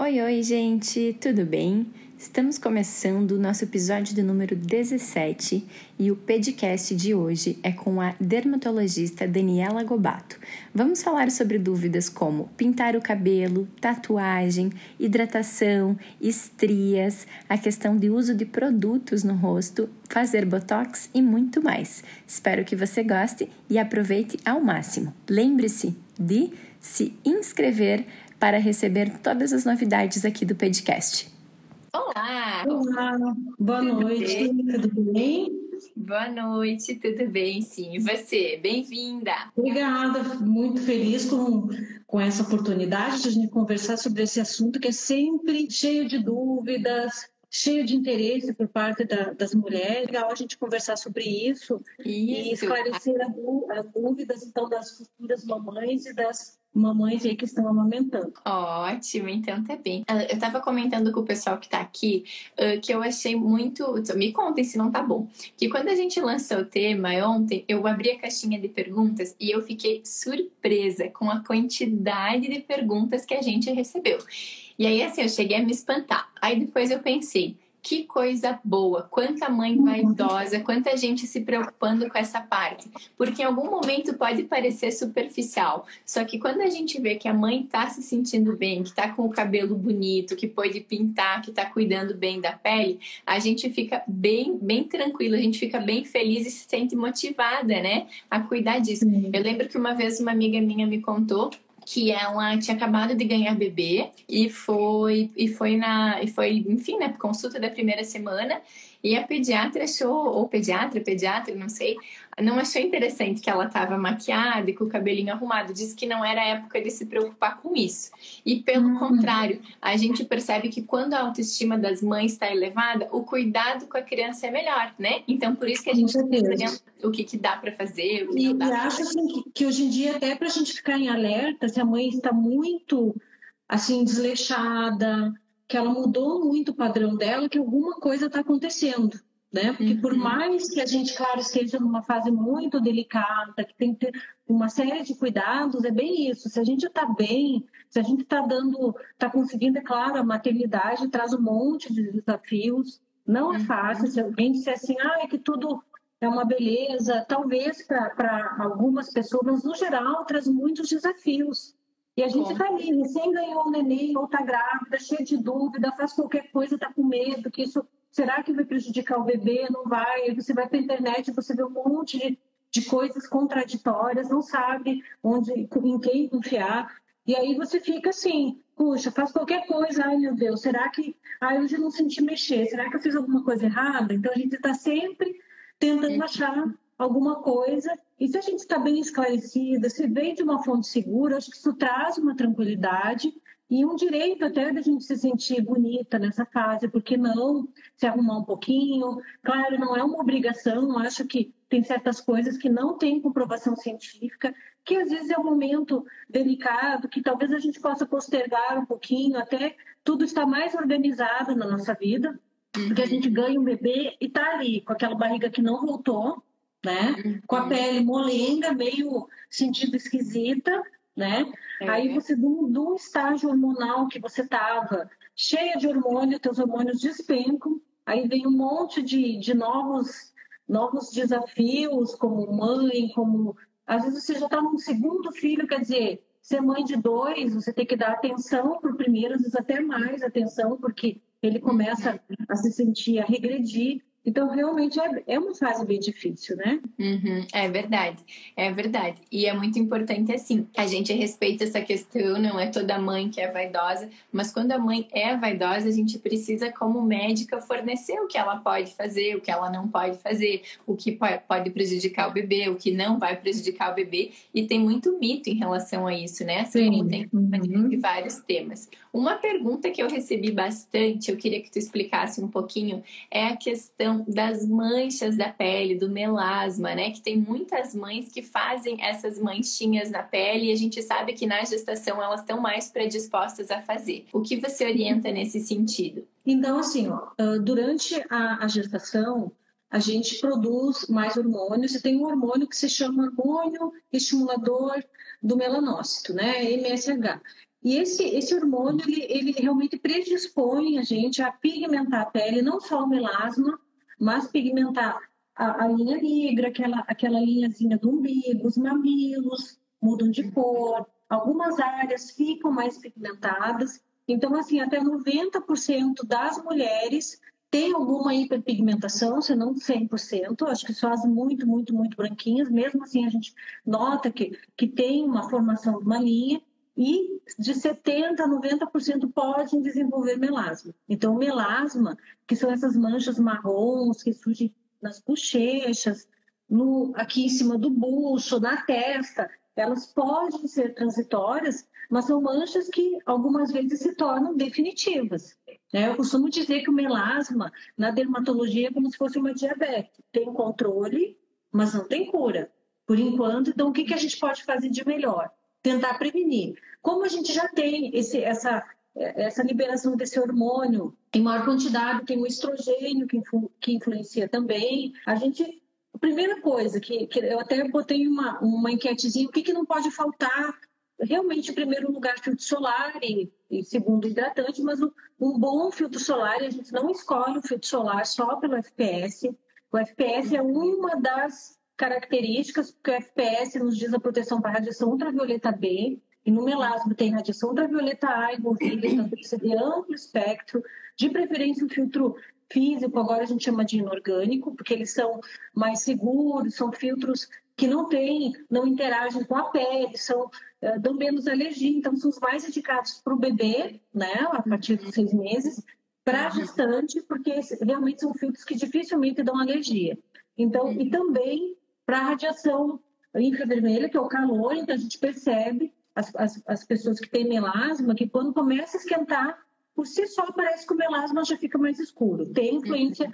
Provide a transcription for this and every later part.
Oi, oi, gente, tudo bem? Estamos começando o nosso episódio do número 17 e o podcast de hoje é com a dermatologista Daniela Gobato. Vamos falar sobre dúvidas como pintar o cabelo, tatuagem, hidratação, estrias, a questão de uso de produtos no rosto, fazer botox e muito mais. Espero que você goste e aproveite ao máximo. Lembre-se de se inscrever para receber todas as novidades aqui do podcast. Olá! Olá, boa tudo noite, bem? tudo bem? Boa noite, tudo bem, sim. E você? Bem-vinda! Obrigada, muito feliz com, com essa oportunidade de a gente conversar sobre esse assunto que é sempre cheio de dúvidas, cheio de interesse por parte da, das mulheres. Legal a gente conversar sobre isso, isso. e esclarecer as dúvidas então das futuras mamães e das mamães aí que estão amamentando. Ótimo, então tá bem. Ah, eu tava comentando com o pessoal que tá aqui uh, que eu achei muito. Me contem se não tá bom. Que quando a gente lançou o tema ontem, eu abri a caixinha de perguntas e eu fiquei surpresa com a quantidade de perguntas que a gente recebeu. E aí, assim, eu cheguei a me espantar. Aí depois eu pensei que coisa boa, quanta mãe uhum. vaidosa, quanta gente se preocupando com essa parte. Porque em algum momento pode parecer superficial, só que quando a gente vê que a mãe está se sentindo bem, que está com o cabelo bonito, que pode pintar, que está cuidando bem da pele, a gente fica bem, bem tranquilo, a gente fica bem feliz e se sente motivada, né, a cuidar disso. Eu lembro que uma vez uma amiga minha me contou que ela tinha acabado de ganhar bebê e foi e foi na e foi enfim né consulta da primeira semana e a pediatra achou ou pediatra pediatra não sei não achou interessante que ela estava maquiada e com o cabelinho arrumado. Disse que não era época de se preocupar com isso. E pelo uhum. contrário, a gente percebe que quando a autoestima das mães está elevada, o cuidado com a criança é melhor, né? Então, por isso que a gente está o que, que dá para fazer. e, e acho assim, que, que hoje em dia, até para a gente ficar em alerta, se a mãe está muito assim desleixada, que ela mudou muito o padrão dela, que alguma coisa está acontecendo né? Porque por uhum. mais que a gente, claro, esteja numa fase muito delicada, que tem que ter uma série de cuidados, é bem isso. Se a gente está bem, se a gente está dando, está conseguindo, é claro, a maternidade traz um monte de desafios. Não é fácil. Se alguém disser assim, ah, é que tudo é uma beleza, talvez para algumas pessoas, mas no geral traz muitos desafios. E a gente está ali, recém ganhou o neném, ou está grávida, cheia de dúvida, faz qualquer coisa, está com medo que isso Será que vai prejudicar o bebê? Não vai? Você vai para a internet, você vê um monte de, de coisas contraditórias, não sabe onde, em quem confiar. E aí você fica assim, puxa, faz qualquer coisa, ai meu Deus, será que. Ai, hoje eu não senti mexer, será que eu fiz alguma coisa errada? Então a gente está sempre tentando achar alguma coisa. E se a gente está bem esclarecida, se vem de uma fonte segura, acho que isso traz uma tranquilidade e um direito até da gente se sentir bonita nessa fase, porque não se arrumar um pouquinho. Claro, não é uma obrigação, acho que tem certas coisas que não têm comprovação científica, que às vezes é um momento delicado, que talvez a gente possa postergar um pouquinho, até tudo está mais organizado na nossa vida, porque a uhum. gente ganha um bebê e está ali com aquela barriga que não voltou, né? Com a uhum. pele molenga, meio sentido esquisita, né? É. Aí você, do, do estágio hormonal que você estava, cheia de hormônio, teus hormônios despencam, aí vem um monte de, de novos, novos desafios, como mãe, como. Às vezes você já está num segundo filho, quer dizer, ser mãe de dois, você tem que dar atenção para o primeiro, às vezes até mais atenção, porque ele começa a se sentir, a regredir. Então, realmente é, é uma fase bem difícil, né? Uhum, é verdade, é verdade. E é muito importante, assim, a gente respeita essa questão, não é toda mãe que é vaidosa, mas quando a mãe é vaidosa, a gente precisa, como médica, fornecer o que ela pode fazer, o que ela não pode fazer, o que pode prejudicar o bebê, o que não vai prejudicar o bebê. E tem muito mito em relação a isso, né? Assim Sim. tem uhum. vários temas. Uma pergunta que eu recebi bastante, eu queria que tu explicasse um pouquinho, é a questão das manchas da pele, do melasma, né? Que tem muitas mães que fazem essas manchinhas na pele e a gente sabe que na gestação elas estão mais predispostas a fazer. O que você orienta nesse sentido? Então, assim, ó, durante a, a gestação, a gente produz mais hormônios e tem um hormônio que se chama hormônio estimulador do melanócito, né? MSH. E esse, esse hormônio, ele, ele realmente predispõe a gente a pigmentar a pele, não só o melasma, mas pigmentar a, a linha negra, aquela, aquela linhazinha do umbigo, os mamilos mudam de cor, algumas áreas ficam mais pigmentadas. Então, assim, até 90% das mulheres tem alguma hiperpigmentação, se não 100%, acho que só as muito, muito, muito branquinhas, mesmo assim a gente nota que, que tem uma formação de uma linha, e de 70% a 90% podem desenvolver melasma. Então, melasma, que são essas manchas marrons que surgem nas bochechas, no, aqui em cima do bucho, na testa, elas podem ser transitórias, mas são manchas que algumas vezes se tornam definitivas. Né? Eu costumo dizer que o melasma, na dermatologia, é como se fosse uma diabetes. Tem controle, mas não tem cura. Por enquanto, então, o que, que a gente pode fazer de melhor? Tentar prevenir. Como a gente já tem esse, essa, essa liberação desse hormônio em maior quantidade, tem o estrogênio que, influ, que influencia também, a gente. A primeira coisa que, que eu até botei uma, uma enquetezinha, o que, que não pode faltar realmente, em primeiro lugar, filtro solar e, e segundo, hidratante, mas um, um, bom filtro solar, a gente não escolhe o filtro solar só pelo FPS. O FPS é uma das características, porque o FPS nos diz a proteção para radiação ultravioleta B, e no melasma tem radiação ultravioleta A envolvida, então precisa de amplo espectro, de preferência o filtro físico, agora a gente chama de inorgânico, porque eles são mais seguros, são filtros que não têm, não interagem com a pele, são, uh, dão menos alergia, então são os mais indicados para o bebê, né, a partir dos seis meses, para a gestante, porque realmente são filtros que dificilmente dão alergia. Então, e também para a radiação infravermelha, que é o calor, então a gente percebe as, as, as pessoas que têm melasma, que quando começa a esquentar, por si só parece que o melasma já fica mais escuro. Tem influência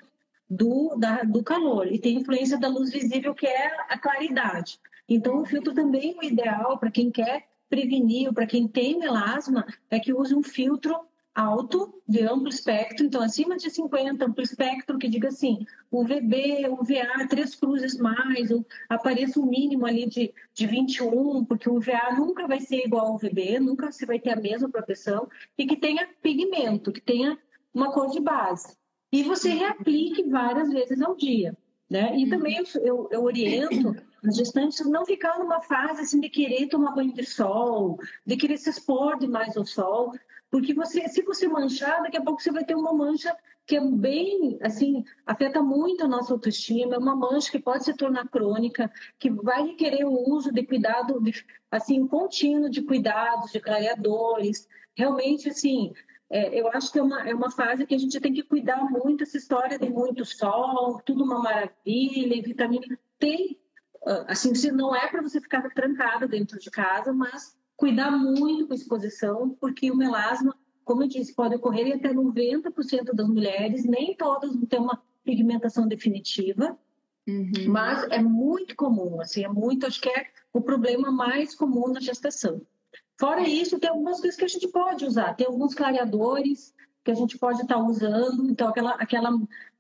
do, da, do calor e tem influência da luz visível, que é a claridade. Então, o filtro também, o ideal para quem quer prevenir, para quem tem melasma, é que use um filtro alto, de amplo espectro, então acima de 50, amplo espectro, que diga assim, UVB, UVA, três cruzes mais, ou apareça um mínimo ali de, de 21, porque o UVA nunca vai ser igual ao UVB, nunca se vai ter a mesma proteção, e que tenha pigmento, que tenha uma cor de base. E você reaplique várias vezes ao dia. Né? E também eu, eu oriento as gestantes não ficar numa fase assim de querer tomar banho de sol, de querer se expor demais ao sol, porque você, se você manchar, daqui a pouco você vai ter uma mancha que é bem, assim, afeta muito a nossa autoestima, é uma mancha que pode se tornar crônica, que vai requerer o uso de cuidado, de, assim, contínuo de cuidados, de clareadores. Realmente, assim, é, eu acho que é uma, é uma fase que a gente tem que cuidar muito, essa história de muito sol, tudo uma maravilha, vitamina. Tem, ah, assim, não é para você ficar trancada dentro de casa, mas cuidar muito com a exposição, porque o melasma, como eu disse, pode ocorrer em até 90% das mulheres, nem todas ter uma pigmentação definitiva, uhum. mas é muito comum, assim, é muito, acho que é o problema mais comum na gestação. Fora isso, tem algumas coisas que a gente pode usar, tem alguns clareadores que a gente pode estar usando, então aquela, aquela,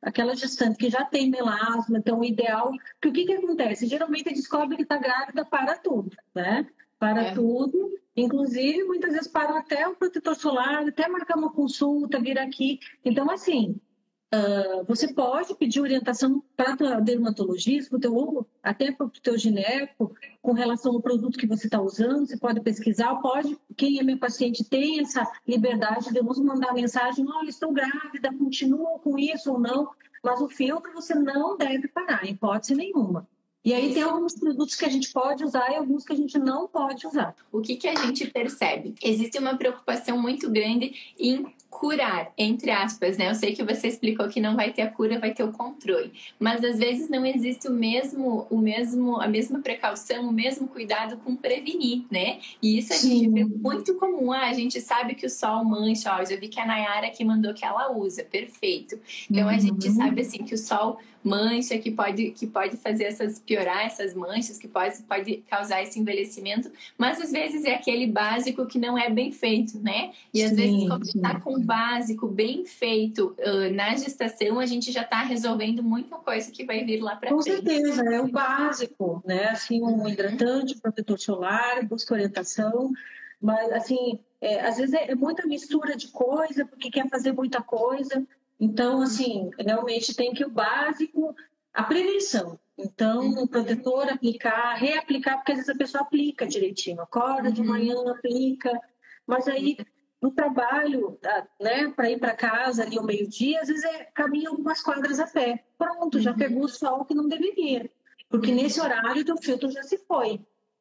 aquela gestante que já tem melasma, então o ideal, porque o que, que acontece? Geralmente descobre que está grávida para tudo, né? para é. tudo, inclusive muitas vezes para até o protetor solar, até marcar uma consulta, vir aqui. Então, assim, uh, você pode pedir orientação para o dermatologista, teu, até para o teu gineco, com relação ao produto que você está usando, você pode pesquisar, pode, quem é meu paciente tem essa liberdade de nos mandar mensagem, olha, estou grávida, continuo com isso ou não, mas o filtro você não deve parar, em hipótese nenhuma. E aí tem alguns produtos que a gente pode usar e alguns que a gente não pode usar. O que, que a gente percebe? Existe uma preocupação muito grande em curar, entre aspas, né? Eu sei que você explicou que não vai ter a cura, vai ter o controle, mas às vezes não existe o mesmo, o mesmo, a mesma precaução, o mesmo cuidado com prevenir, né? E isso a Sim. gente vê muito comum. Ah, a gente sabe que o sol mancha, ó, já vi que a Nayara que mandou que ela usa, perfeito. Então uhum. a gente uhum. sabe assim que o sol mancha, que pode, que pode fazer essas piorar essas manchas, que pode, pode causar esse envelhecimento, mas às vezes é aquele básico que não é bem feito, né? E às sim, vezes quando está com básico bem feito uh, na gestação, a gente já está resolvendo muita coisa que vai vir lá para frente. Com certeza, é o básico, né? Assim, um uhum. hidratante, protetor solar, busca orientação, mas assim é, às vezes é, é muita mistura de coisa, porque quer fazer muita coisa. Então, assim, realmente tem que o básico, a prevenção. Então, o uhum. protetor aplicar, reaplicar, porque às vezes a pessoa aplica direitinho, acorda de uhum. manhã, aplica, mas aí no trabalho, né, para ir para casa ali ao meio-dia, às vezes é, caminha algumas quadras a pé. Pronto, já uhum. pegou o sol que não deveria, porque nesse horário o teu filtro já se foi.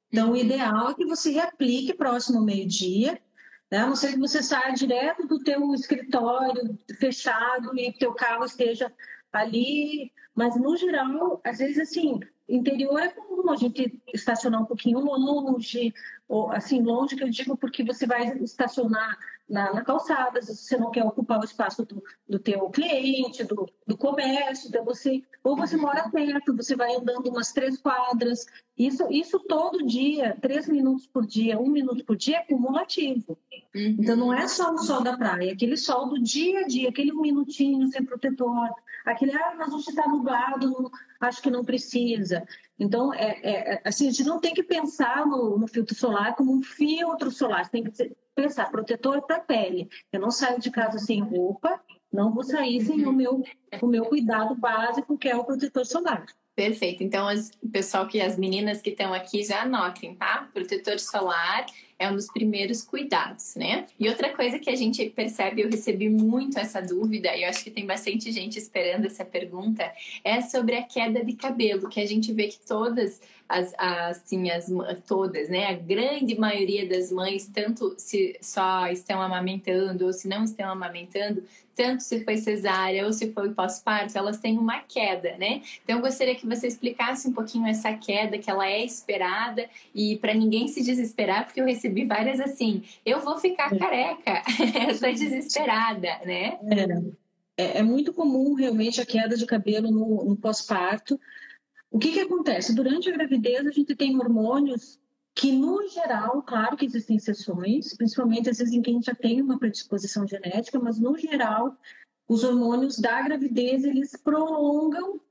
Então, o ideal é que você reaplique próximo ao meio-dia, né? a não ser que você saia direto do teu escritório fechado e teu carro esteja ali, mas no geral, às vezes assim, interior é comum a gente estacionar um pouquinho longe, ou assim, longe que eu digo porque você vai estacionar na, na calçada, se você não quer ocupar o espaço do, do teu cliente, do, do comércio, então você, ou você mora perto, você vai andando umas três quadras, isso, isso todo dia, três minutos por dia, um minuto por dia é cumulativo. Uhum. Então não é só o sol da praia, é aquele sol do dia a dia, aquele um minutinho sem protetor, aquele, ah, mas hoje está nublado, acho que não precisa. Então, é, é, assim, a gente não tem que pensar no, no filtro solar como um filtro solar, tem que pensar protetor para pele. Eu não saio de casa sem roupa, não vou sair sem o meu, o meu cuidado básico, que é o protetor solar. Perfeito. Então, as, pessoal que as meninas que estão aqui já anotem, tá? Protetor solar é um dos primeiros cuidados, né? E outra coisa que a gente percebe, eu recebi muito essa dúvida, e eu acho que tem bastante gente esperando essa pergunta, é sobre a queda de cabelo, que a gente vê que todas as, assim, as, todas, né? A grande maioria das mães, tanto se só estão amamentando ou se não estão amamentando, tanto se foi cesárea ou se foi pós-parto, elas têm uma queda, né? Então, eu gostaria que você explicasse um pouquinho essa queda, que ela é esperada, e para ninguém se desesperar, porque eu recebi várias assim, eu vou ficar careca, estou desesperada, né? É, é, muito comum realmente a queda de cabelo no, no pós-parto, o que, que acontece? Durante a gravidez, a gente tem hormônios que, no geral, claro que existem exceções, principalmente às vezes em quem já tem uma predisposição genética, mas, no geral, os hormônios da gravidez, eles prolongam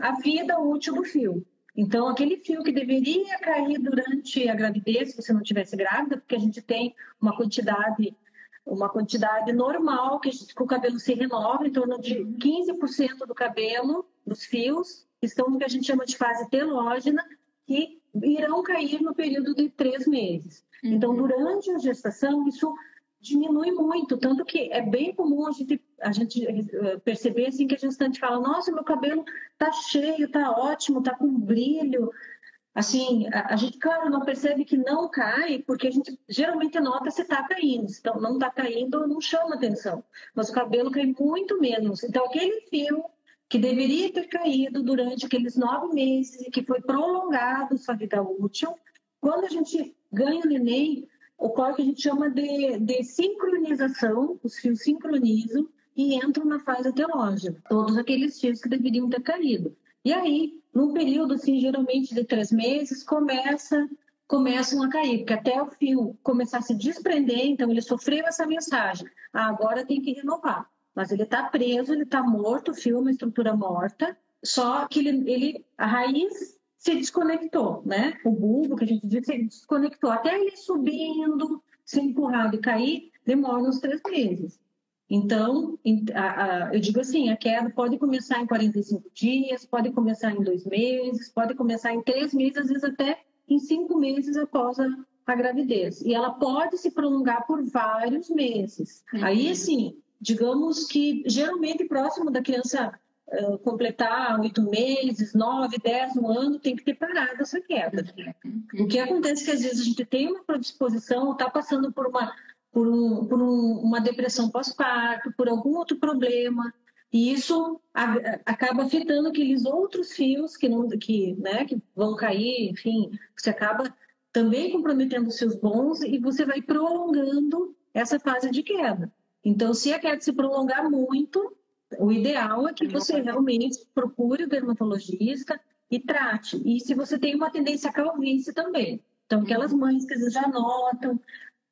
a vida útil do fio. Então, aquele fio que deveria cair durante a gravidez, se você não tivesse grávida, porque a gente tem uma quantidade uma quantidade normal que, gente, que o cabelo se renova, em torno de 15% do cabelo, dos fios, estão no que a gente chama de fase telógena, que irão cair no período de três meses. Uhum. Então, durante a gestação, isso diminui muito, tanto que é bem comum a gente, a gente eh, perceber assim que a gestante fala, nossa, meu cabelo tá cheio, tá ótimo, tá com brilho. Assim, a, a gente, claro, não percebe que não cai, porque a gente geralmente nota se tá caindo. Então, não tá caindo, não chama atenção. Mas o cabelo cai muito menos. Então, aquele fio que deveria ter caído durante aqueles nove meses e que foi prolongado sua vida útil. Quando a gente ganha o neném, ocorre o que a gente chama de, de sincronização, os fios sincronizam e entram na fase teológica, todos aqueles fios que deveriam ter caído. E aí, num período assim, geralmente de três meses, começa começam a cair, porque até o fio começar a se desprender, então ele sofreu essa mensagem, ah, agora tem que renovar mas ele está preso, ele está morto, o é uma estrutura morta, só que ele, ele, a raiz se desconectou, né? O bulbo, que a gente diz, se desconectou. Até ele subindo, se empurrado e cair, demora uns três meses. Então, a, a, eu digo assim, a queda pode começar em 45 dias, pode começar em dois meses, pode começar em três meses, às vezes até em cinco meses após a, a gravidez. E ela pode se prolongar por vários meses. Uhum. Aí, sim, digamos que geralmente próximo da criança uh, completar oito meses, nove, dez, um ano, tem que ter parado essa queda. O que acontece é que às vezes a gente tem uma predisposição, está passando por uma por, um, por um, uma depressão pós-parto, por algum outro problema, e isso acaba afetando aqueles outros fios que não que, né, que vão cair, enfim, você acaba também comprometendo os seus bons e você vai prolongando essa fase de queda. Então, se a queda se prolongar muito, o ideal é que você realmente procure o dermatologista e trate. E se você tem uma tendência à calvície também. Então, aquelas mães que às vezes já notam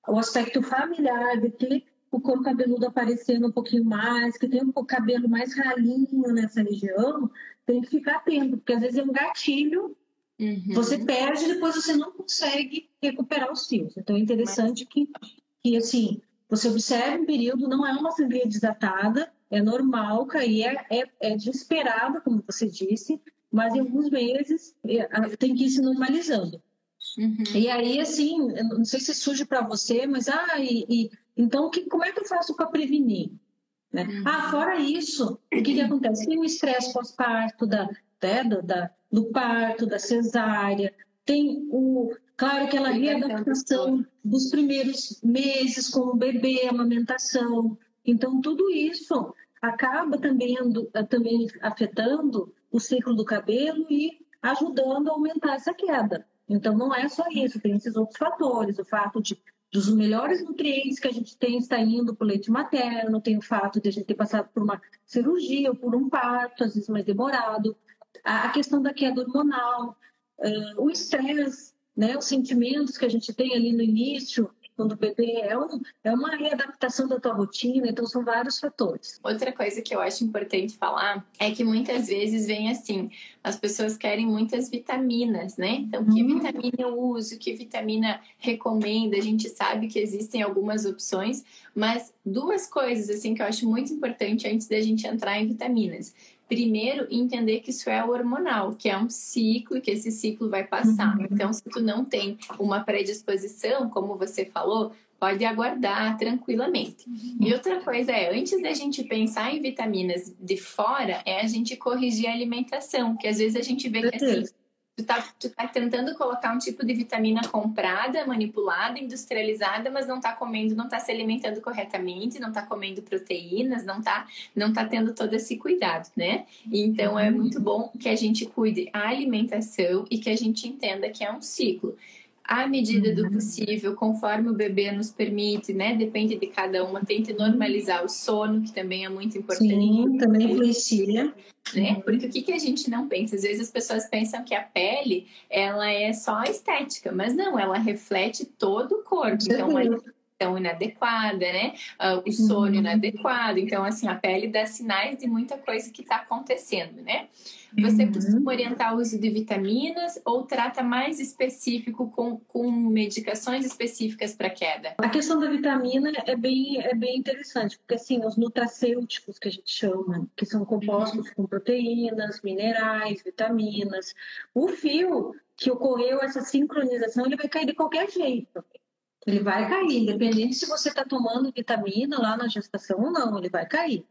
o aspecto familiar de ter o couro cabeludo aparecendo um pouquinho mais, que tem um cabelo mais ralinho nessa região, tem que ficar atento, porque às vezes é um gatilho, uhum. você perde e depois você não consegue recuperar os fios. Então é interessante Mas... que que, assim, você observa um período, não é uma sangria desatada, é normal cair, é, é, é de esperado, como você disse, mas em alguns meses é, tem que ir se normalizando. Uhum. E aí, assim, não sei se surge para você, mas, ah, e, e então, que, como é que eu faço para prevenir? Né? Uhum. Ah, fora isso, o que, que acontece? Tem o estresse pós-parto, da, né, da, do parto, da cesárea, tem o, claro, aquela readaptação dos primeiros meses com o bebê, a amamentação. Então, tudo isso acaba também, também afetando o ciclo do cabelo e ajudando a aumentar essa queda. Então, não é só isso, tem esses outros fatores, o fato de dos melhores nutrientes que a gente tem está indo para o leite materno, tem o fato de a gente ter passado por uma cirurgia ou por um parto, às vezes mais demorado, a questão da queda hormonal, uh, o estresse, né, os sentimentos que a gente tem ali no início, quando o bebê é, um, é uma readaptação da tua rotina, então são vários fatores. Outra coisa que eu acho importante falar é que muitas vezes vem assim, as pessoas querem muitas vitaminas, né? Então, que uhum. vitamina eu uso, que vitamina recomenda? A gente sabe que existem algumas opções, mas duas coisas assim que eu acho muito importante antes da gente entrar em vitaminas primeiro entender que isso é hormonal, que é um ciclo e que esse ciclo vai passar. Uhum. Então, se tu não tem uma predisposição, como você falou, pode aguardar tranquilamente. Uhum. E outra coisa é, antes da gente pensar em vitaminas de fora, é a gente corrigir a alimentação, que às vezes a gente vê que assim, tu tá, tu tá tentando colocar um tipo de vitamina comprada, manipulada, industrializada, mas não tá comendo, não tá se alimentando corretamente, não tá comendo proteínas, não tá, não tá tendo todo esse cuidado, né? Então é muito bom que a gente cuide a alimentação e que a gente entenda que é um ciclo à medida do uhum. possível, conforme o bebê nos permite, né? Depende de cada uma, tente normalizar o sono, que também é muito importante. Sim, também influencia. Né? Porque o que, que a gente não pensa? Às vezes as pessoas pensam que a pele, ela é só estética, mas não, ela reflete todo o corpo. Então, a inadequada, né? Uh, o sono uhum. inadequado. Então, assim, a pele dá sinais de muita coisa que está acontecendo, né? Você uhum. costuma orientar o uso de vitaminas ou trata mais específico com, com medicações específicas para queda? A questão da vitamina é bem, é bem interessante, porque assim, os nutracêuticos que a gente chama, que são compostos uhum. com proteínas, minerais, vitaminas, o fio que ocorreu essa sincronização, ele vai cair de qualquer jeito. Ele vai cair, independente se você está tomando vitamina lá na gestação ou não, ele vai cair.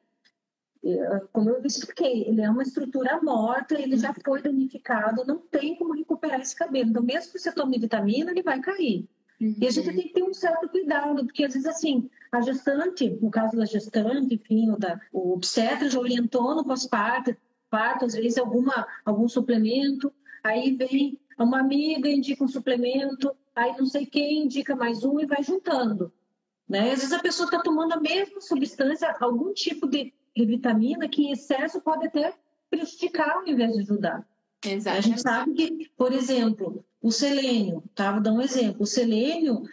Ah, como eu expliquei, ele é uma estrutura morta, ele já foi danificado, não tem como recuperar esse cabelo. Então, mesmo que você tome vitamina, ele vai cair. Uhum. E a gente tem que ter um certo cuidado, porque às vezes, assim, a gestante, no caso da gestante, enfim, o, da, o obstetra já orientou no pós-parto, parto, às vezes alguma, algum suplemento, aí vem uma amiga indica um suplemento, aí não sei quem indica mais um e vai juntando. Né? Às vezes a pessoa está tomando a mesma substância, algum tipo de de vitamina que em excesso pode até prejudicar ao invés de ajudar. Exato. A gente sabe que, por exemplo, o selênio, tá? Vou dar um exemplo. O selênio,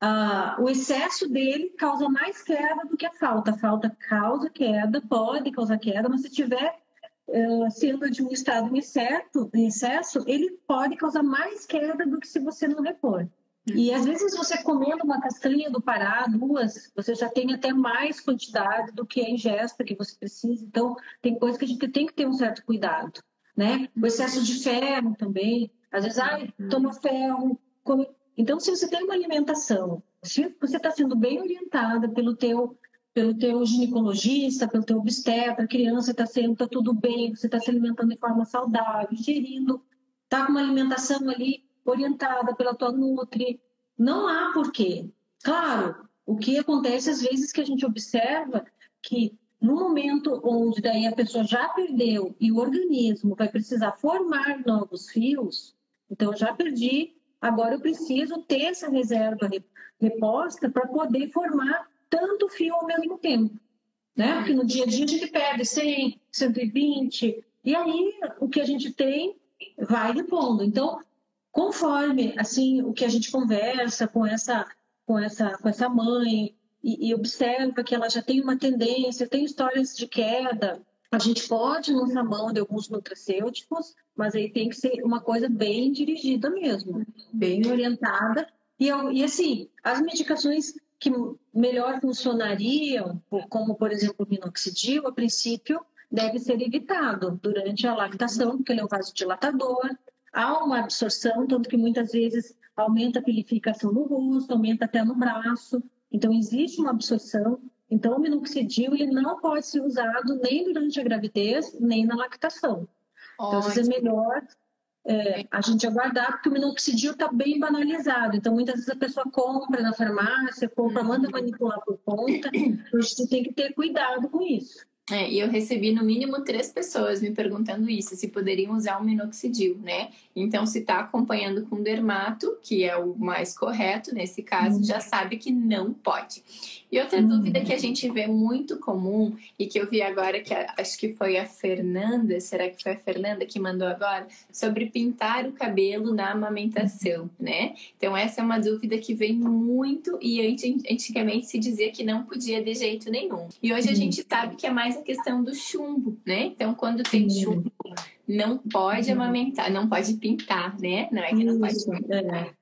ah, o excesso dele causa mais queda do que a falta. A falta causa queda, pode causar queda, mas se tiver uh, sendo de um estado em excesso, em excesso, ele pode causar mais queda do que se você não repor. E às vezes você comendo uma castanha do Pará, duas, você já tem até mais quantidade do que a ingesta que você precisa. Então, tem coisas que a gente tem que ter um certo cuidado, né? O excesso de ferro também. Às vezes, ai, toma ferro. Come... Então, se você tem uma alimentação, se você está sendo bem orientada pelo teu pelo teu ginecologista, pelo teu obstetra, a criança está sendo tá tudo bem, você está se alimentando de forma saudável, ingerindo, está com uma alimentação ali orientada pela tua Nutri. Não há porquê. Claro, o que acontece às vezes que a gente observa que no momento onde daí a pessoa já perdeu e o organismo vai precisar formar novos fios, então já perdi, agora eu preciso ter essa reserva reposta para poder formar tanto fio ao mesmo tempo. Né? Porque no dia a dia a gente perde 100, 120, e aí o que a gente tem vai repondo. Então, conforme assim o que a gente conversa com essa com essa com essa mãe e, e observa que ela já tem uma tendência, tem histórias de queda, a gente pode lançar mão de alguns nutracêuticos, mas aí tem que ser uma coisa bem dirigida mesmo, bem orientada. E, e assim, as medicações que melhor funcionariam, como por exemplo o minoxidil, a princípio deve ser evitado durante a lactação, porque ele é um vasodilatador, há uma absorção, tanto que muitas vezes aumenta a pilificação no rosto, aumenta até no braço, então existe uma absorção. Então o minoxidil ele não pode ser usado nem durante a gravidez, nem na lactação. Então, às vezes é melhor é, a gente aguardar, porque o minoxidil está bem banalizado. Então, muitas vezes a pessoa compra na farmácia, compra, manda manipular por conta. A gente tem que ter cuidado com isso. É, e eu recebi no mínimo três pessoas me perguntando isso, se poderiam usar o minoxidil, né? Então, se está acompanhando com dermato, que é o mais correto nesse caso, uhum. já sabe que não pode. E outra uhum. dúvida que a gente vê muito comum e que eu vi agora, que acho que foi a Fernanda, será que foi a Fernanda que mandou agora? Sobre pintar o cabelo na amamentação, né? Então, essa é uma dúvida que vem muito e antigamente se dizia que não podia de jeito nenhum. E hoje a gente sabe que é mais a questão do chumbo, né? Então, quando tem chumbo, não pode amamentar, não pode pintar, né? Não é que não pode pintar.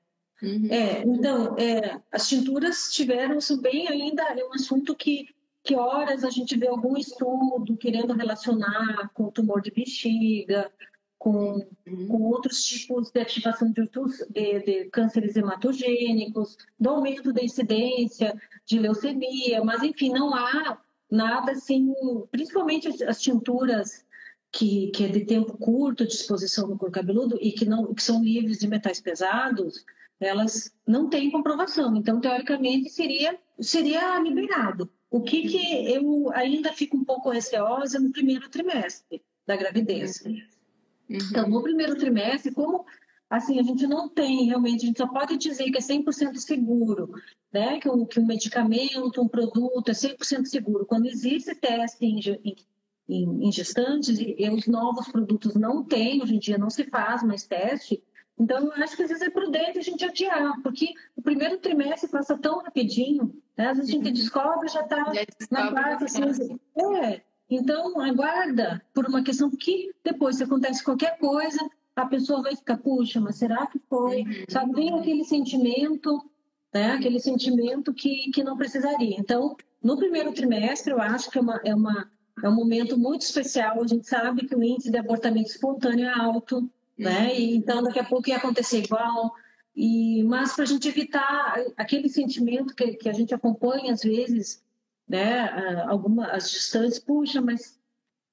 Uhum. É, então, é, as tinturas tiveram isso bem ainda, é um assunto que, que horas a gente vê algum estudo querendo relacionar com tumor de bexiga, com, uhum. com outros tipos de ativação de, de, de, cânceres hematogênicos, do aumento da incidência de leucemia, mas enfim, não há nada assim, principalmente as, as tinturas que, que é de tempo curto de exposição no couro cabeludo e que, não, que são livres de metais pesados, elas não têm comprovação. Então, teoricamente, seria, seria liberado. O que, que eu ainda fico um pouco receosa no primeiro trimestre da gravidez. Uhum. Então, no primeiro trimestre, como assim, a gente não tem realmente, a gente só pode dizer que é 100% seguro, né? Que um, que um medicamento, um produto é 100% seguro. Quando existe teste em, em, em gestantes, e, e os novos produtos não têm, hoje em dia não se faz mais teste, então, eu acho que às vezes é prudente a gente adiar, porque o primeiro trimestre passa tão rapidinho, né? às vezes a gente uhum. descobre já está na quarta, assim, é. Então, aguarda por uma questão que depois, se acontece qualquer coisa, a pessoa vai ficar, puxa, mas será que foi? Uhum. Sabe, vem aquele sentimento, né? aquele sentimento que, que não precisaria. Então, no primeiro trimestre, eu acho que é, uma, é, uma, é um momento muito especial. A gente sabe que o índice de abortamento espontâneo é alto, né? Uhum. E, então daqui a pouco ia acontecer igual. E, mas para a gente evitar aquele sentimento que, que a gente acompanha às vezes, né, algumas as distantes, puxa, mas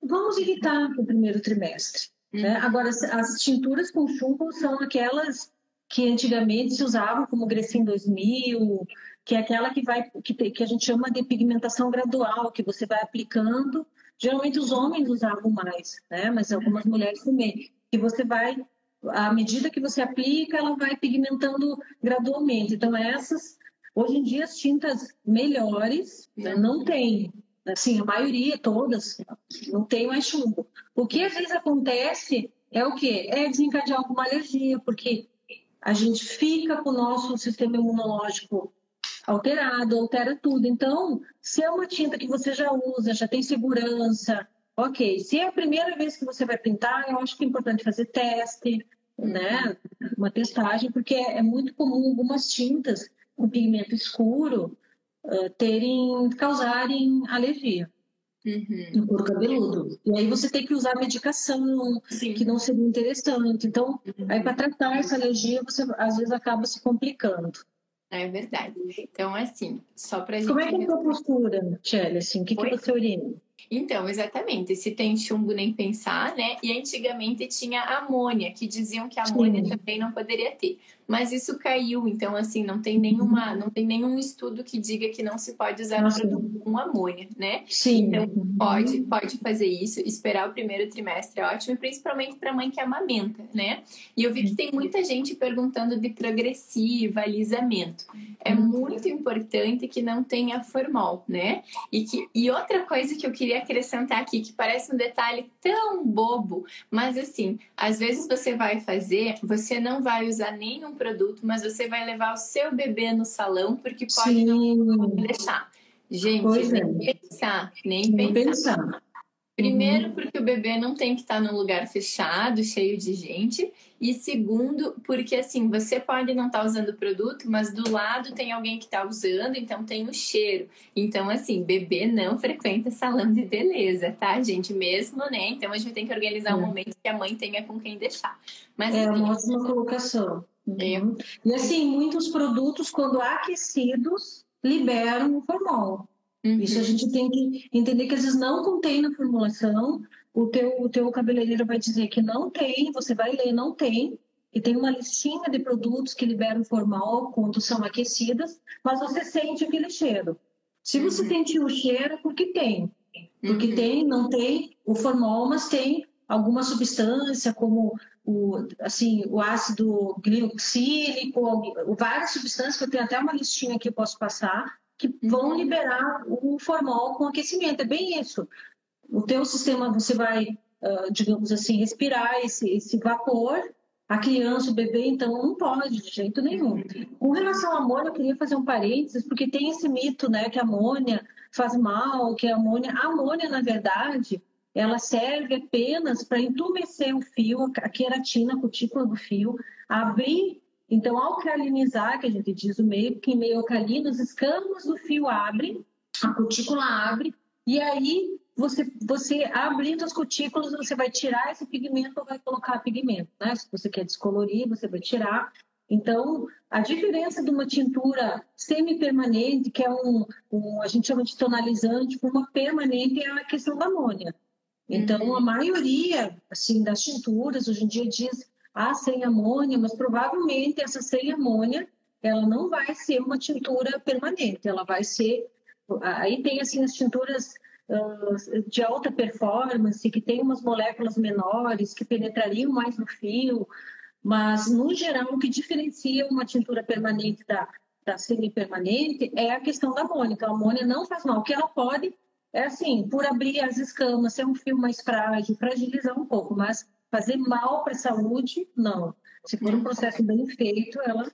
vamos evitar o primeiro trimestre. Né? Uhum. Né? Agora, as tinturas com chumbo são aquelas que antigamente se usavam como Grecin 2000, que é aquela que vai que, que a gente chama de pigmentação gradual, que você vai aplicando. Geralmente os homens usavam mais, né? Mas algumas mulheres também que você vai, à medida que você aplica, ela vai pigmentando gradualmente. Então, essas, hoje em dia, as tintas melhores né, não tem. Assim, a maioria, todas, não tem mais chumbo. O que às vezes acontece é o quê? É desencadear alguma alergia, porque a gente fica com o nosso sistema imunológico alterado, altera tudo. Então, se é uma tinta que você já usa, já tem segurança, Ok, se é a primeira vez que você vai pintar, eu acho que é importante fazer teste, né? Uma testagem, porque é, muito comum algumas tintas com pigmento escuro uh, terem, causarem alergia. Uhum. no couro cabeludo. E aí você tem que usar medicação, Sim. que não seria interessante. Então, uhum. aí para tratar essa alergia, você às vezes acaba se complicando. É verdade. Então, assim, só para gente. Como é que é a postura, Tchelle? Assim, o que, que você orina? Então, exatamente. Se tem chumbo, nem pensar, né? E antigamente tinha amônia, que diziam que a amônia Sim. também não poderia ter. Mas isso caiu, então, assim, não tem nenhuma, não tem nenhum estudo que diga que não se pode usar um produto com amônia, né? Sim. Então, pode, pode fazer isso, esperar o primeiro trimestre é ótimo, e principalmente para mãe que amamenta, né? E eu vi que tem muita gente perguntando de progressiva, alisamento. É muito importante que não tenha formol, né? E, que, e outra coisa que eu queria acrescentar aqui, que parece um detalhe tão bobo, mas assim, às vezes você vai fazer, você não vai usar nenhum produto, mas você vai levar o seu bebê no salão porque pode Sim. não deixar. Gente, pois nem é. pensar, nem, nem pensar. pensar. Primeiro, uhum. porque o bebê não tem que estar num lugar fechado, cheio de gente. E segundo, porque assim, você pode não estar usando o produto, mas do lado tem alguém que está usando, então tem o cheiro. Então, assim, bebê não frequenta salão de beleza, tá, gente? Mesmo, né? Então a gente tem que organizar um é. momento que a mãe tenha com quem deixar. Mas, é uma ótima colocação. É. Uhum. E assim, muitos produtos, quando aquecidos, liberam o formol. Uhum. Isso a gente tem que entender que às vezes não contém na formulação. O teu, o teu cabeleireiro vai dizer que não tem, você vai ler, não tem. E tem uma listinha de produtos que liberam formal quando são aquecidas, mas você sente aquele cheiro. Se você uhum. sente o cheiro, é porque tem. Porque uhum. tem, não tem o formol, mas tem alguma substância como o, assim, o ácido glioxílico, várias substâncias que eu tenho até uma listinha que eu posso passar, que vão uhum. liberar o formol com aquecimento. É bem isso. O teu sistema, você vai, uh, digamos assim, respirar esse, esse vapor. A criança, o bebê, então, não pode de jeito nenhum. Com relação à amônia, eu queria fazer um parênteses, porque tem esse mito, né, que a amônia faz mal, que a amônia... A amônia, na verdade, ela serve apenas para entumescer o fio, a queratina, a cutícula do fio, abrir então, alcalinizar, que a gente diz o meio, que em meio alcalino, as escamas do fio abrem, a cutícula abre, e aí você, você abrindo as cutículas, você vai tirar esse pigmento ou vai colocar pigmento, né? Se você quer descolorir, você vai tirar. Então, a diferença de uma tintura semi-permanente, que é um, um, a gente chama de tonalizante, para uma permanente é a questão da amônia. Então, uhum. a maioria, assim, das tinturas, hoje em dia diz ah, sem amônia, mas provavelmente essa sem amônia, ela não vai ser uma tintura permanente, ela vai ser... Aí tem, assim, as tinturas de alta performance, que tem umas moléculas menores, que penetrariam mais no fio, mas, no geral, o que diferencia uma tintura permanente da, da semi-permanente é a questão da amônia. Então, a amônia não faz mal. O que ela pode é, assim, por abrir as escamas, ser um fio mais frágil, fragilizar um pouco, mas fazer mal para a saúde, não. Se for um processo bem feito, ela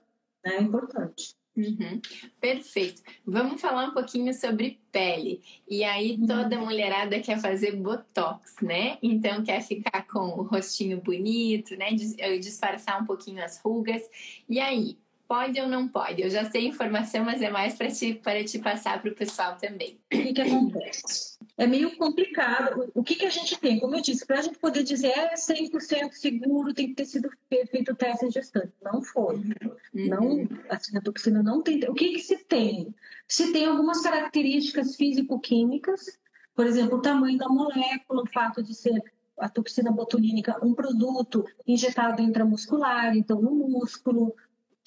né, é importante. Uhum. Perfeito. Vamos falar um pouquinho sobre pele. E aí uhum. toda mulherada quer fazer botox, né? Então quer ficar com o rostinho bonito, né? Eh, disfarçar um pouquinho as rugas. E aí, pode ou não pode? Eu já sei informação, mas é mais para te, para te passar para o pessoal também. O que, que acontece? é meio complicado. O que, que a gente tem? Como eu disse, para a gente poder dizer é 100% seguro, tem que ter sido feito o teste em gestante. Não foi. Uhum. Não, assim, a toxina não tem. O que, que se tem? Se tem algumas características físico-químicas, por exemplo, o tamanho da molécula, o fato de ser a toxina botulínica um produto injetado intramuscular, então no músculo,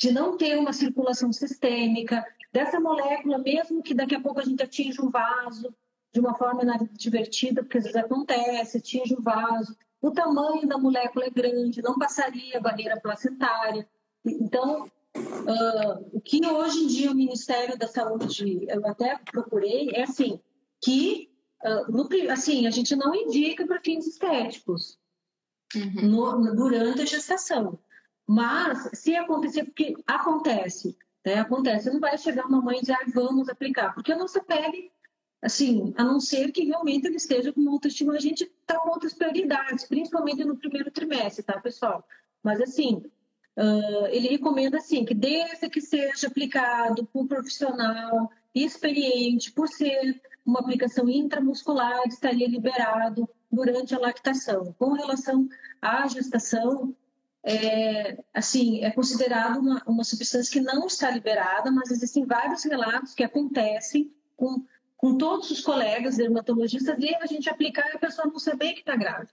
de não ter uma circulação sistêmica, dessa molécula, mesmo que daqui a pouco a gente atinja um vaso, de uma forma divertida, porque às vezes acontece, atinge o vaso. O tamanho da molécula é grande, não passaria a barreira placentária. Então, uh, o que hoje em dia o Ministério da Saúde, eu até procurei, é assim, que uh, no, assim, a gente não indica para fins estéticos uhum. no, durante a gestação. Mas, se acontecer, porque acontece, né, acontece, não vai chegar uma mãe e dizer, ah, vamos aplicar, porque a nossa pele Assim, a não ser que realmente ele esteja com uma autoestima, a gente está com outras prioridades, principalmente no primeiro trimestre, tá, pessoal? Mas, assim, uh, ele recomenda, assim, que desde que seja aplicado por profissional experiente, por ser uma aplicação intramuscular, estaria liberado durante a lactação. Com relação à gestação, é, assim, é considerado uma, uma substância que não está liberada, mas existem vários relatos que acontecem com com todos os colegas dermatologistas e a gente aplicar e a pessoa não saber que está grávida.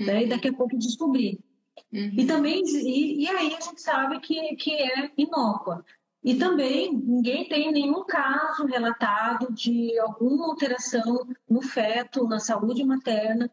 Uhum. Né? E daqui a pouco descobrir. Uhum. E também, e, e, aí a gente sabe que, que é inócua. E também ninguém tem nenhum caso relatado de alguma alteração no feto, na saúde materna,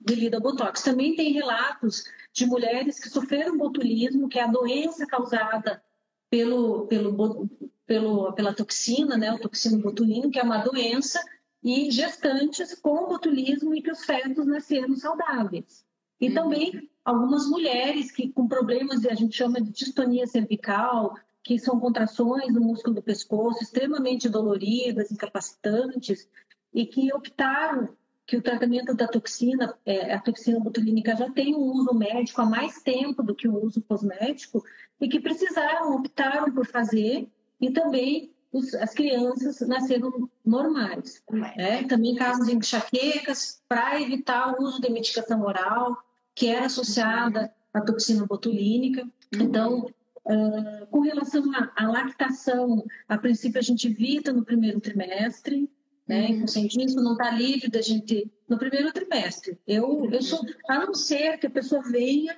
devido ao Botox. Também tem relatos de mulheres que sofreram botulismo, que é a doença causada pelo, pelo pelo, pela toxina, né, o toxina botulino, que é uma doença, e gestantes com botulismo e que os fetos nasceram saudáveis. E uhum. também algumas mulheres que com problemas, a gente chama de distonia cervical, que são contrações no músculo do pescoço extremamente doloridas, incapacitantes, e que optaram que o tratamento da toxina, é, a toxina botulínica já tem um uso médico há mais tempo do que o uso cosmético e que precisaram, optaram por fazer e também os, as crianças nasceram normais. Né? Também casos de enxaquecas para evitar o uso de medicação oral, que era associada à toxina botulínica. Então, uh, com relação à, à lactação, a princípio a gente evita no primeiro trimestre, né? Uhum. O não está livre da gente no primeiro trimestre. Eu, eu sou, a não ser que a pessoa venha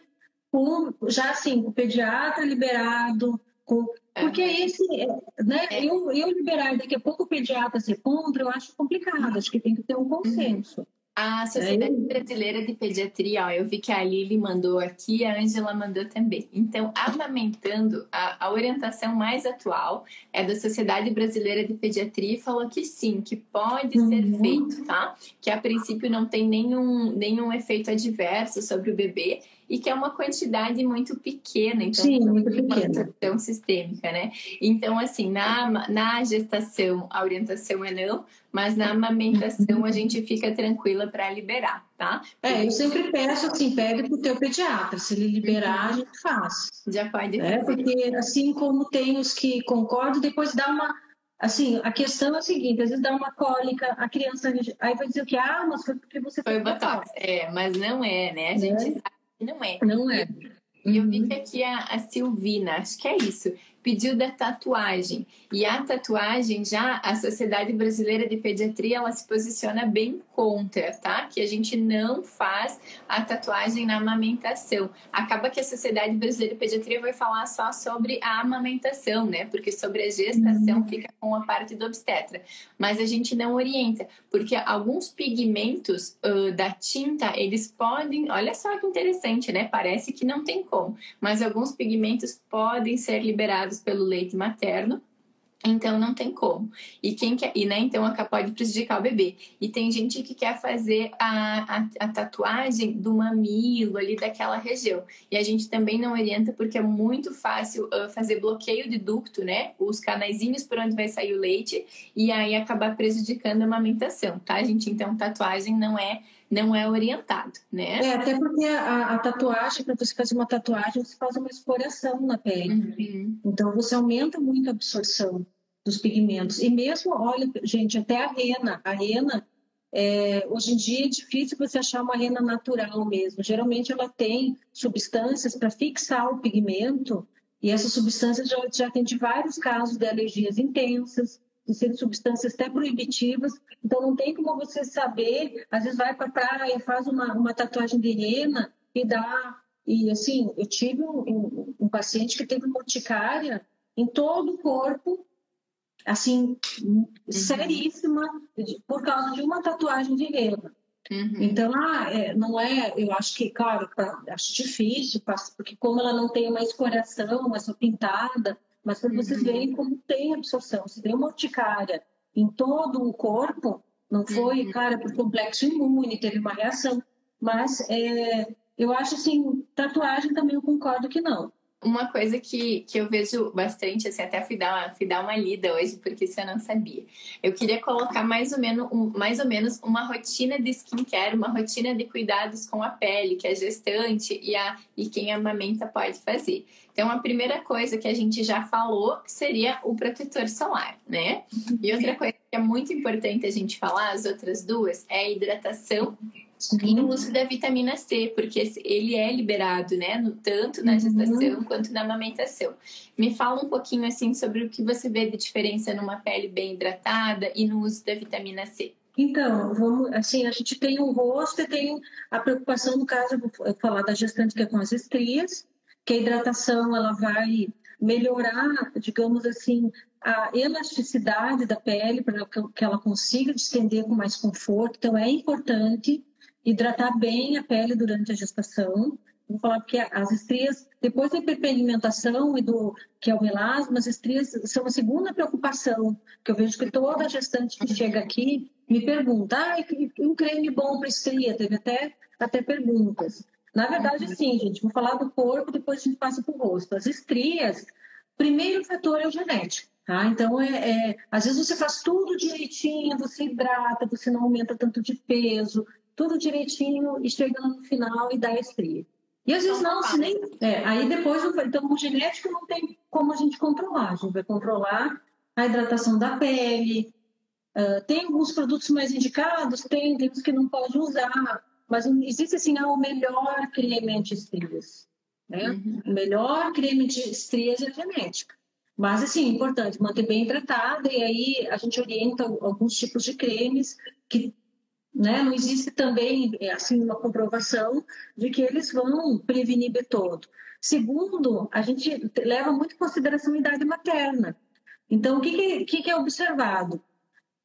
com já assim, o pediatra liberado, com, é. porque esse, né? É. Eu, eu liberar daqui a pouco o pediatra ser contra, eu acho complicado. Acho que tem que ter um consenso. A Sociedade é. Brasileira de Pediatria, ó, eu vi que a Lili mandou aqui, a Ângela mandou também. Então, amamentando, a, a, orientação mais atual é da Sociedade Brasileira de Pediatria e falou que sim, que pode uhum. ser feito, tá? Que a princípio não tem nenhum, nenhum efeito adverso sobre o bebê e que é uma quantidade muito pequena, então Sim, muito pequena. Uma sistêmica, né? Então, assim, na, na gestação a orientação é não, mas na amamentação a gente fica tranquila para liberar, tá? É, eu sempre peço assim, pede pro teu pediatra, se ele liberar, a gente faz. Já pode é, Porque assim como tem os que concordam, depois dá uma Assim, a questão é a seguinte, às vezes dá uma cólica, a criança aí vai dizer o que? Ah, mas foi porque você foi, foi botox. É, mas não é, né? A gente é. sabe não é. Não é. E eu vi uhum. que aqui a, a Silvina, acho que é isso, pediu da tatuagem. E a tatuagem já, a Sociedade Brasileira de Pediatria, ela se posiciona bem contra, tá? Que a gente não faz a tatuagem na amamentação. Acaba que a Sociedade Brasileira de Pediatria vai falar só sobre a amamentação, né? Porque sobre a gestação uhum. fica com a parte do obstetra. Mas a gente não orienta, porque alguns pigmentos uh, da tinta, eles podem, olha só que interessante, né? Parece que não tem como, mas alguns pigmentos podem ser liberados pelo leite materno então não tem como. E quem quer, e né, então pode prejudicar o bebê. E tem gente que quer fazer a, a, a, tatuagem do mamilo ali daquela região. E a gente também não orienta porque é muito fácil uh, fazer bloqueio de ducto, né? Os canaizinhos por onde vai sair o leite e aí acabar prejudicando a amamentação, tá, gente? Então tatuagem não é não é orientado, né? É, até porque a, a tatuagem, para você fazer uma tatuagem, você faz uma esfoliação na pele. Uhum. Então você aumenta muito a absorção dos pigmentos. E mesmo, olha, gente, até a rena. A rena, é, hoje em dia é difícil você achar uma rena natural mesmo. Geralmente ela tem substâncias para fixar o pigmento, e essas substâncias já, já tem de vários casos de alergias intensas, de serem substâncias até proibitivas, então não tem como você saber, às vezes vai para a praia, faz uma, uma tatuagem de rena e dá. E assim, eu tive um, um, paciente que teve urticária em todo o corpo, assim, uhum. seríssima, por causa de uma tatuagem de rena. Uhum. Então, ah, é, não é, eu acho que, claro, pra, acho difícil, porque como ela não tem uma escoração, é só pintada, mas para vocês verem como tem absorção. Se tem uma urticária em todo o corpo, não foi, uhum. cara, por complexo imune, teve uma reação. Mas é, eu acho assim, tatuagem também eu concordo que não uma coisa que, que eu vejo bastante, assim, até fui dar, uma, fui dar uma lida hoje, porque isso eu não sabia. Eu queria colocar mais ou, menos, um, mais ou menos uma rotina de skincare, uma rotina de cuidados com a pele, que a gestante e, a, e quem amamenta pode fazer. Então, a primeira coisa que a gente já falou seria o protetor solar, né? E outra coisa que é muito importante a gente falar, as outras duas, é a hidratação e o uso da vitamina C, porque ele é liberado, né? No, tanto na gestação uhum. quanto na amamentação. Me fala um pouquinho assim sobre o que você vê de diferença numa pele bem hidratada e no uso da vitamina C. Então, vamos, assim, a gente tem o rosto e tem a preocupação, no caso, eu vou falar da gestante que é com as estrias, que a hidratação ela vai melhorar, digamos assim, a elasticidade da pele para que ela consiga distender com mais conforto. Então, é importante hidratar bem a pele durante a gestação. Vou falar porque as estrias, depois da hiperpigmentação e do que é o melasma, as estrias são a segunda preocupação, que eu vejo que toda gestante que chega aqui me pergunta, ah, um creme bom para estria? Teve até, até perguntas. Na verdade, sim, gente, vou falar do corpo, depois a gente passa para o rosto. As estrias, primeiro fator é o genético. Tá? Então, é, é, às vezes você faz tudo direitinho, você hidrata, você não aumenta tanto de peso, tudo direitinho e chega no final e dá estria. E às vezes não, se nem. É, aí depois, então, o genético não tem como a gente controlar. A gente vai controlar a hidratação da pele. Uh, tem alguns produtos mais indicados, tem, tem uns que não pode usar, mas existe assim, ah, o melhor creme anti-estrias. Né? Uhum. O melhor creme de estrias é genética. Mas, assim, é importante manter bem hidratada e aí a gente orienta alguns tipos de cremes que né, não existe também, assim, uma comprovação de que eles vão prevenir todo. Segundo, a gente leva muito em consideração a idade materna. Então, o que, que, que é observado?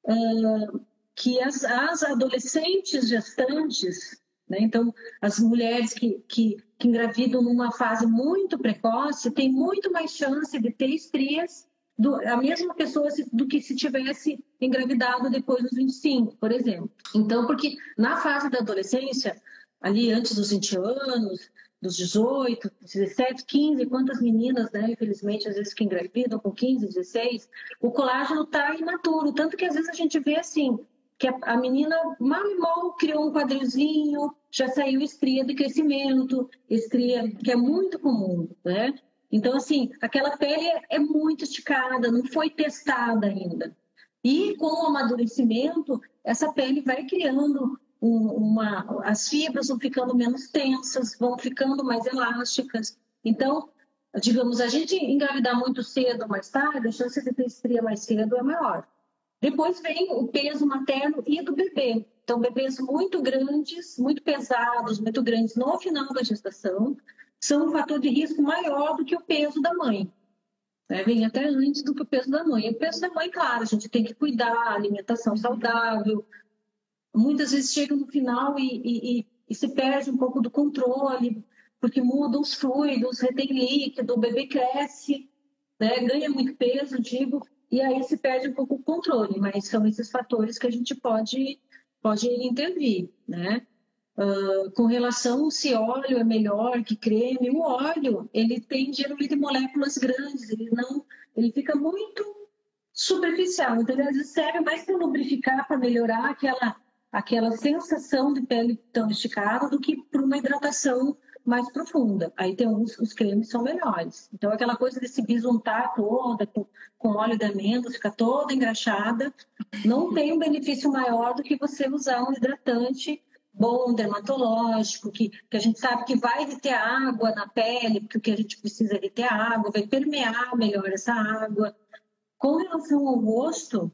Uh, que as, as adolescentes gestantes, né, então, as mulheres que, que, que engravidam numa fase muito precoce, têm muito mais chance de ter estrias do, a mesma pessoa do que se tivesse engravidado depois dos 25, por exemplo. Então, porque na fase da adolescência, ali antes dos 20 anos, dos 18, 17, 15, quantas meninas, né, infelizmente, às vezes que engravidam com 15, 16, o colágeno está imaturo, tanto que às vezes a gente vê assim, que a, a menina mal e mal criou um quadrilzinho, já saiu estria de crescimento, estria que é muito comum, né? Então, assim, aquela pele é muito esticada, não foi testada ainda. E com o amadurecimento, essa pele vai criando uma. As fibras vão ficando menos tensas, vão ficando mais elásticas. Então, digamos, a gente engravidar muito cedo ou mais tarde, a chance de ter estria mais cedo é maior. Depois vem o peso materno e do bebê. Então, bebês muito grandes, muito pesados, muito grandes no final da gestação, são um fator de risco maior do que o peso da mãe. Né? Vem até antes do que o peso da mãe. E o peso da mãe, claro, a gente tem que cuidar, alimentação saudável. Muitas vezes chega no final e, e, e se perde um pouco do controle, porque mudam os fluidos, retém líquido, o bebê cresce, né? ganha muito peso, digo, e aí se perde um pouco o controle. Mas são esses fatores que a gente pode, pode intervir, né? Uh, com relação se óleo é melhor que creme, o óleo ele tem geralmente moléculas grandes, ele não, ele fica muito superficial, então ele serve mais para lubrificar, para melhorar aquela aquela sensação de pele tão esticada do que para uma hidratação mais profunda. Aí tem os cremes são melhores. Então aquela coisa de se bisuntar toda com, com óleo de amêndoas, fica toda engraxada, não tem um benefício maior do que você usar um hidratante bom dermatológico, que, que a gente sabe que vai reter água na pele, porque o que a gente precisa é reter água, vai permear melhor essa água. Com relação ao rosto,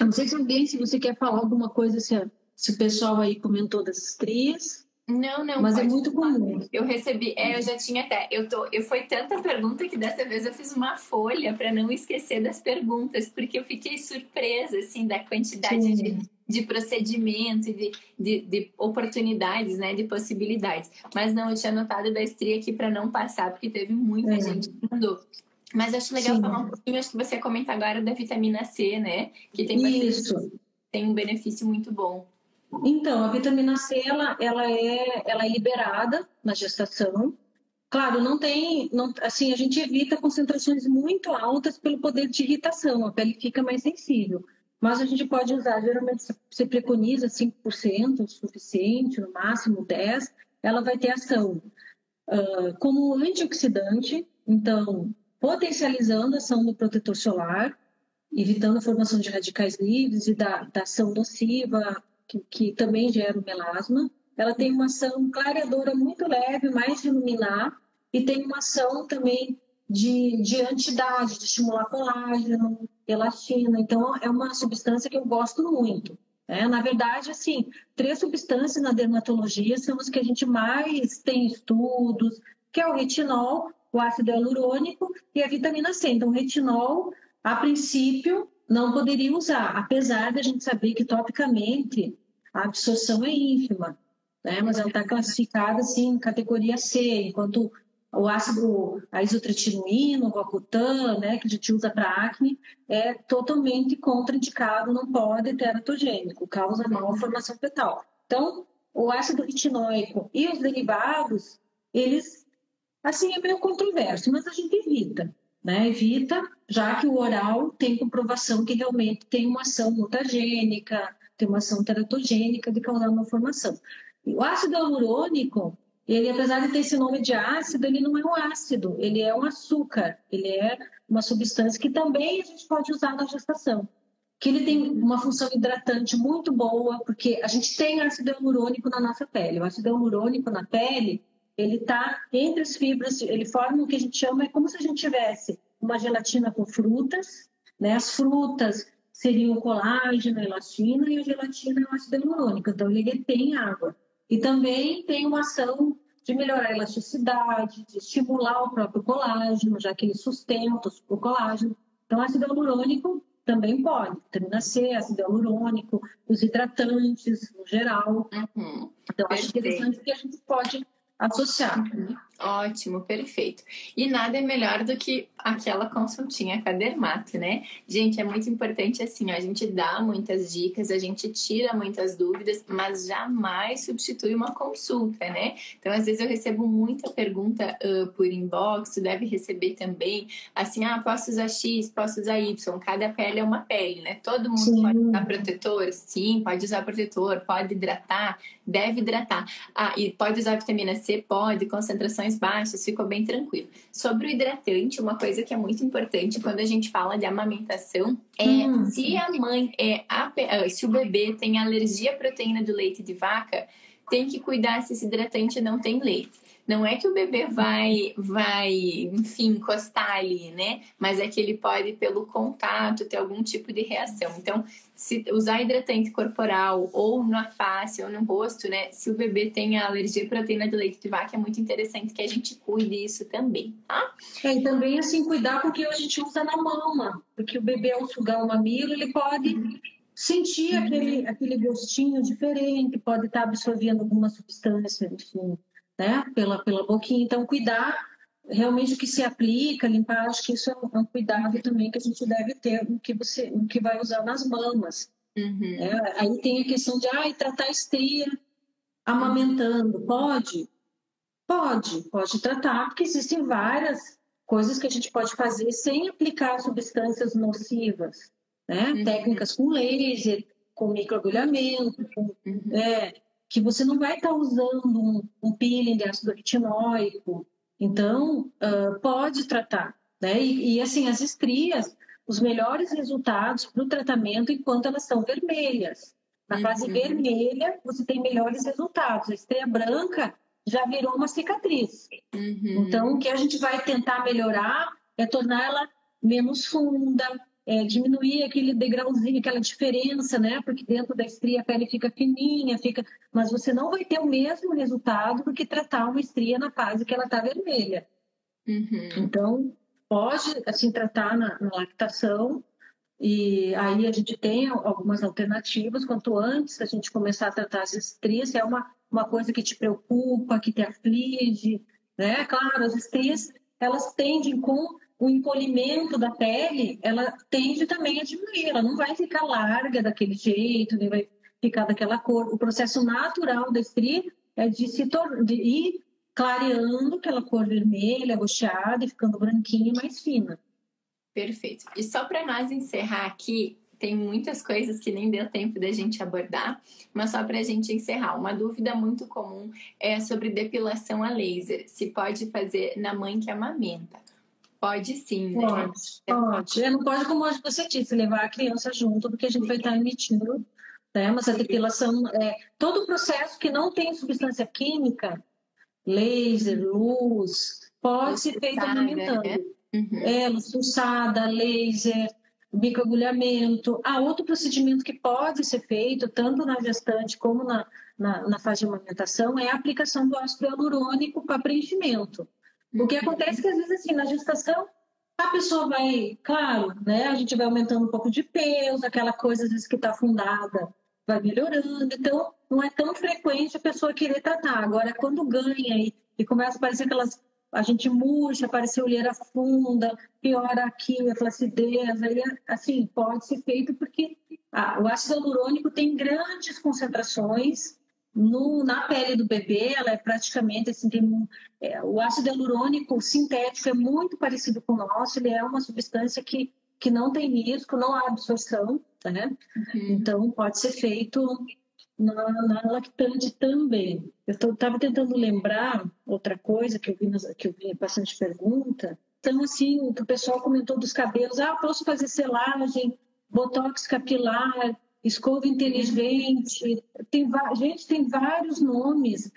não sei se alguém, se você quer falar alguma coisa, se, se o pessoal aí comentou das estrias. Não, não. Mas é muito comum. Eu recebi, é, eu já tinha até, eu tô, eu foi tanta pergunta que dessa vez eu fiz uma folha para não esquecer das perguntas, porque eu fiquei surpresa assim da quantidade Sim. de de procedimento e de, de, de, oportunidades, né, de possibilidades. Mas não, eu tinha anotado da estria aqui para não passar, porque teve muita é. gente que mandou. Mas acho legal Sim. falar um pouquinho, acho que você comenta agora da vitamina C, né? Que tem, Isso. tem um benefício muito bom. Então, a vitamina C, ela, ela, é, ela é liberada na gestação. Claro, não tem, não, assim, a gente evita concentrações muito altas pelo poder de irritação, a pele fica mais sensível. Mas a gente pode usar, geralmente você preconiza 5%, o suficiente, no máximo 10%, ela vai ter ação uh, como antioxidante, então potencializando a ação do protetor solar, evitando a formação de radicais livres e da, da ação nociva, que, que, também gera o melasma. Ela tem uma ação clareadora muito leve, mais de iluminar, e tem uma ação também de, de antidade, de estimular colágeno, elastina. Então, é uma substância que eu gosto muito. É, na verdade, assim, três substâncias na dermatologia são as que a gente mais tem estudos, que é o retinol, o ácido hialurônico e a vitamina C. Então, o retinol, a princípio, não poderia usar, apesar da gente saber que topicamente a absorção é ínfima, né? mas ela está classificada assim, categoria C, enquanto o ácido a isotretinoína, o Roacutan, né, que a gente usa para acne, é totalmente contraindicado, não pode ter teratogênico, causa malformação fetal. Então, o ácido retinóico e os derivados, eles, assim, é meio controverso, mas a gente evita, né, evita já que o oral tem comprovação que realmente tem uma ação mutagênica, tem uma ação teratogênica de causar uma formação. O ácido hialurônico, ele, apesar de ter esse nome de ácido, ele não é um ácido, ele é um açúcar, ele é uma substância que também a gente pode usar na gestação. Que ele tem uma função hidratante muito boa, porque a gente tem ácido hialurônico na nossa pele. O ácido hialurônico na pele, ele está entre as fibras, ele forma o que a gente chama, é como se a gente tivesse uma gelatina com frutas, né? As frutas seriam o colágeno, a elastina, e a gelatina é o ácido hialurônico, então ele retém água. E também tem uma ação de melhorar a elasticidade, de estimular o próprio colágeno, já que ele sustenta o colágeno. Então, ácido hialurônico também pode, vitamina C, ácido hialurônico, os hidratantes no geral. Uhum. Então, acho interessante que a gente pode associar. Uhum. Ótimo, perfeito. E nada é melhor do que aquela consultinha com a Dermato, né? Gente, é muito importante assim, ó, a gente dá muitas dicas, a gente tira muitas dúvidas, mas jamais substitui uma consulta, né? Então, às vezes eu recebo muita pergunta uh, por inbox, tu deve receber também, assim, ah, posso usar X, posso usar Y, cada pele é uma pele, né? Todo mundo Sim. pode usar protetor? Sim, pode usar protetor, pode hidratar, deve hidratar. Ah, e pode usar vitamina C? Pode, concentração baixas, ficou bem tranquilo. Sobre o hidratante, uma coisa que é muito importante quando a gente fala de amamentação é hum. se a mãe é a, ah, se o bebê tem alergia à proteína do leite de vaca, tem que cuidar se esse hidratante não tem leite. Não é que o bebê vai, vai, enfim, encostar ali, né? Mas é que ele pode, pelo contato, ter algum tipo de reação. Então, se usar hidratante corporal ou na face ou no rosto, né? Se o bebê tem alergia à proteína de leite de vaca, é muito interessante que a gente cuide isso também, tá? É, e também, assim, cuidar com o que a gente usa na mama. Porque o bebê, ao sugar o mamilo, ele pode... Sentir aquele, aquele gostinho diferente, pode estar absorvendo alguma substância, enfim né? Pela, pela boquinha. Então, cuidar realmente o que se aplica, limpar, acho que isso é um, é cuidado também que a gente deve ter no que você, no que vai usar nas mamas. Uhum. É, aí tem a questão de, ah, tratar a estria amamentando, pode? Pode, pode tratar, porque existem várias coisas que a gente pode fazer sem aplicar substâncias nocivas, né? Uhum. Técnicas com laser, com microagulhamento, com, uhum. é, que você não vai estar tá usando um, um peeling de ácido retinóico. Então, uh, pode tratar. Né? E, e, assim, as estrias, os melhores resultados para o tratamento enquanto elas estão vermelhas. Na fase uhum. vermelha, você tem melhores resultados. A estria branca já virou uma cicatriz. Uhum. Então, o que a gente vai tentar melhorar é torná-la menos funda, é, diminuir aquele degrauzinho, aquela diferença, né? Porque dentro da estria a pele fica fininha, fica, mas você não vai ter o mesmo resultado do que tratar uma estria na fase que ela está vermelha. Uhum. Então pode assim tratar na, na, lactação e aí a gente tem algumas alternativas. Quanto antes a gente começar a tratar as estrias, se é uma uma coisa que te preocupa, que te aflige, né? Claro, as estrias elas tendem com o encolhimento da pele, ela tende também a diminuir, ela não vai ficar larga daquele jeito, nem vai ficar daquela cor. O processo natural da estria é de se de ir clareando aquela cor vermelha, agosteada e ficando branquinha e mais fina. Perfeito. E só para nós encerrar aqui, tem muitas coisas que nem deu tempo da gente abordar, mas só para a gente encerrar, uma dúvida muito comum é sobre depilação a laser. Se pode fazer na mãe que amamenta. Pode sim, né? Pode, pode. É, não pode, como você disse, levar a criança junto, porque a gente vai estar emitindo, né? Mas a depilação, é, todo o processo que não tem substância química, laser, luz, pode ser feito alimentando. Né? Uhum. É, luz pulsada, laser, microagulhamento. Há outro procedimento que pode ser feito, tanto na gestante como na, na, na fase de amamentação, é a aplicação do ácido hialurônico para preenchimento. O que acontece é que, às vezes, assim, na gestação, a pessoa vai, claro, né? A gente vai aumentando um pouco de peso, aquela coisa, às vezes, que está afundada, vai melhorando. Então, não é tão frequente a pessoa querer tratar. Agora, quando ganha e, e começa a aparecer aquelas. A gente murcha, aparece olheira funda, piora aqui a flacidez, aí, assim, pode ser feito porque ah, o ácido hialurônico tem grandes concentrações no, na pele do bebê, ela é praticamente assim, tem um, é, o ácido hialurônico sintético é muito parecido com o nosso, ele é uma substância que, que não tem risco, não há absorção, né? Uhum. Então pode ser feito na, na lactante também. Eu estava tentando lembrar outra coisa que eu vi, nas, que eu vi bastante pergunta. Então, assim, o pessoal comentou dos cabelos, ah, posso fazer selagem, botox capilar, escova inteligente, tem, gente, tem vários nomes.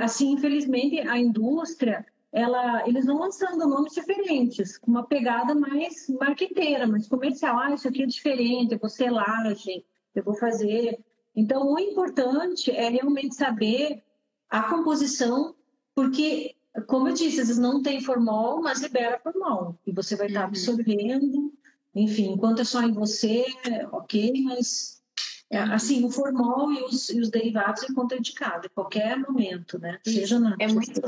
Assim, infelizmente, a indústria, ela, eles vão lançando nomes diferentes, com uma pegada mais marqueteira, mais comercial. Ah, isso aqui é diferente, eu vou selagem, eu vou fazer. Então, o importante é realmente saber a composição, porque, como eu disse, vezes não tem formol, mas libera formol. E você vai estar uhum. absorvendo, enfim, enquanto é só em você, ok, mas é, assim, o formol e os, e os derivados é contraindicado, em qualquer momento, né? Seja na. É muito,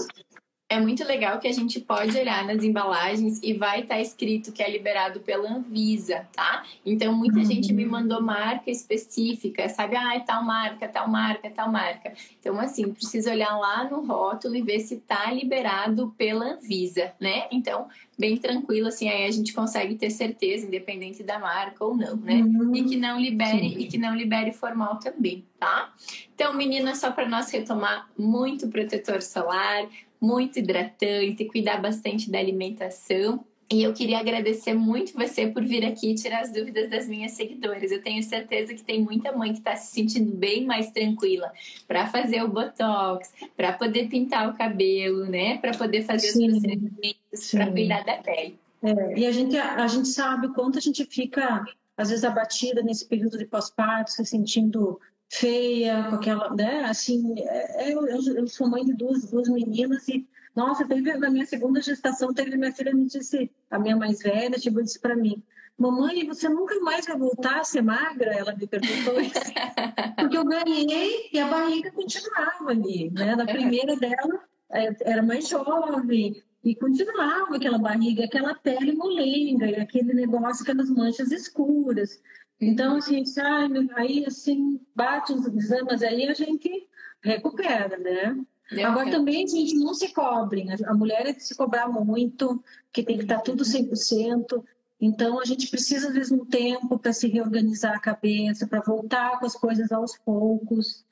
é muito legal que a gente pode olhar nas embalagens e vai estar tá escrito que é liberado pela Anvisa, tá? Então, muita uhum. gente me mandou marca específica, sabe? Ah, é tal marca, tal marca, tal marca. Então, assim, precisa olhar lá no rótulo e ver se tá liberado pela Anvisa, né? Então, bem tranquilo, assim, aí a gente consegue ter certeza, independente da marca ou não, né? Uhum. E que não libere, Sim. e que não libere formal também, tá? Então, meninas, só para nós retomar, muito protetor solar, muito hidratante, cuidar bastante da alimentação. E eu queria agradecer muito você por vir aqui tirar as dúvidas das minhas seguidoras. Eu tenho certeza que tem muita mãe que está se sentindo bem mais tranquila para fazer o botox, para poder pintar o cabelo, né? Para poder fazer Sim. os procedimentos, para cuidar da pele. É, e a gente, a gente sabe o quanto a gente fica, às vezes, abatida nesse período de pós-parto, se sentindo feia, com aquela, né? Assim, é, é, eu, eu, sou mãe de duas, duas meninas e, nossa, teve, na minha segunda gestação, teve minha filha me disse, a minha mais velha, chegou e disse para mim, mamãe, você nunca mais vai voltar a ser magra? Ela me perguntou isso. Porque eu ganhei e a barriga continuava ali, né? Na primeira dela, é, era mais jovem, e continuava aquela barriga, aquela pele molenga, aquele negócio, aquelas manchas escuras. Então, assim, sai, aí assim, bate os exames aí, a gente recupera, né? Agora também a gente não se cobre, né? a mulher é de se cobrar muito, que tem que estar tudo 100%. Então a gente precisa, às vezes, um tempo para se reorganizar a cabeça, para voltar com as coisas aos poucos.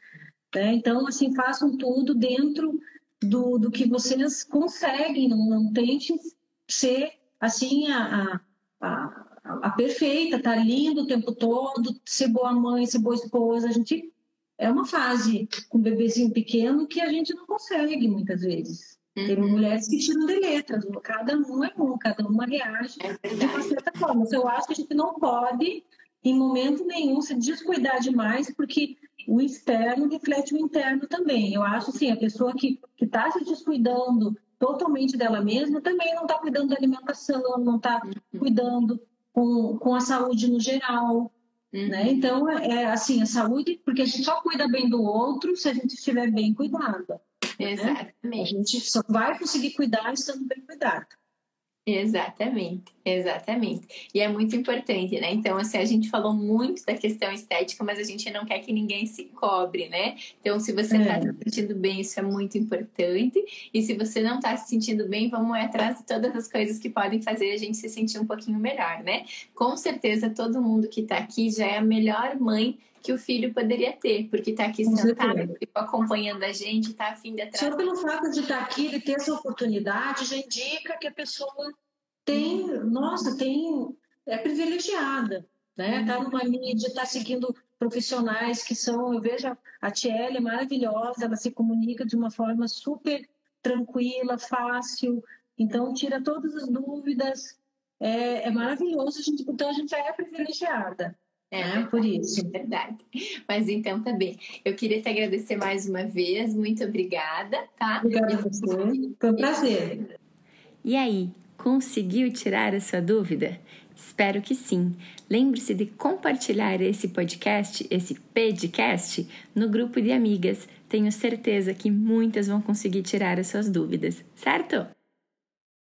Né? Então, assim, façam tudo dentro do, do que vocês conseguem, não, não tentem ser, assim, a, a a perfeita, tá lindo o tempo todo, ser boa mãe, ser boa esposa. A gente é uma fase com um bebezinho pequeno que a gente não consegue muitas vezes. Uhum. Tem mulheres que tiram de letras, cada um é um, cada uma reage é de uma certa forma. Mas eu acho que a gente não pode, em momento nenhum, se descuidar demais, porque o externo reflete o interno também. Eu acho assim, a pessoa que está se descuidando totalmente dela mesma também não está cuidando da alimentação, não está uhum. cuidando com, com a saúde no geral. Uhum. Né? Então, é, é assim, a saúde, porque a gente só cuida bem do outro se a gente estiver bem cuidada. Exatamente. Né? A gente só vai conseguir cuidar estando bem cuidado. Exatamente, exatamente. E é muito importante, né? Então, assim, a gente falou muito da questão estética, mas a gente não quer que ninguém se cobre, né? Então, se você está é. se sentindo bem, isso é muito importante. E se você não está se sentindo bem, vamos atrás de todas as coisas que podem fazer a gente se sentir um pouquinho melhor, né? Com certeza, todo mundo que está aqui já é a melhor mãe que o filho poderia ter, porque está aqui sentado, acompanhando a gente, está afim de atrás. Só pelo fato de estar tá aqui e ter essa oportunidade, já indica que a pessoa tem, uhum. nossa, tem, é privilegiada, né? Está numa mídia, está seguindo profissionais que são, eu vejo a Tiele é maravilhosa, ela se comunica de uma forma super tranquila, fácil, então tira todas as dúvidas, é, é maravilhoso, a gente, então a gente já é privilegiada. É, né? por isso. É verdade. Mas então tá bem. Eu queria te agradecer mais uma vez. Muito obrigada, tá? Obrigada a você. Foi um prazer. E aí, conseguiu tirar a sua dúvida? Espero que sim. Lembre-se de compartilhar esse podcast, esse podcast, no grupo de amigas. Tenho certeza que muitas vão conseguir tirar as suas dúvidas, certo?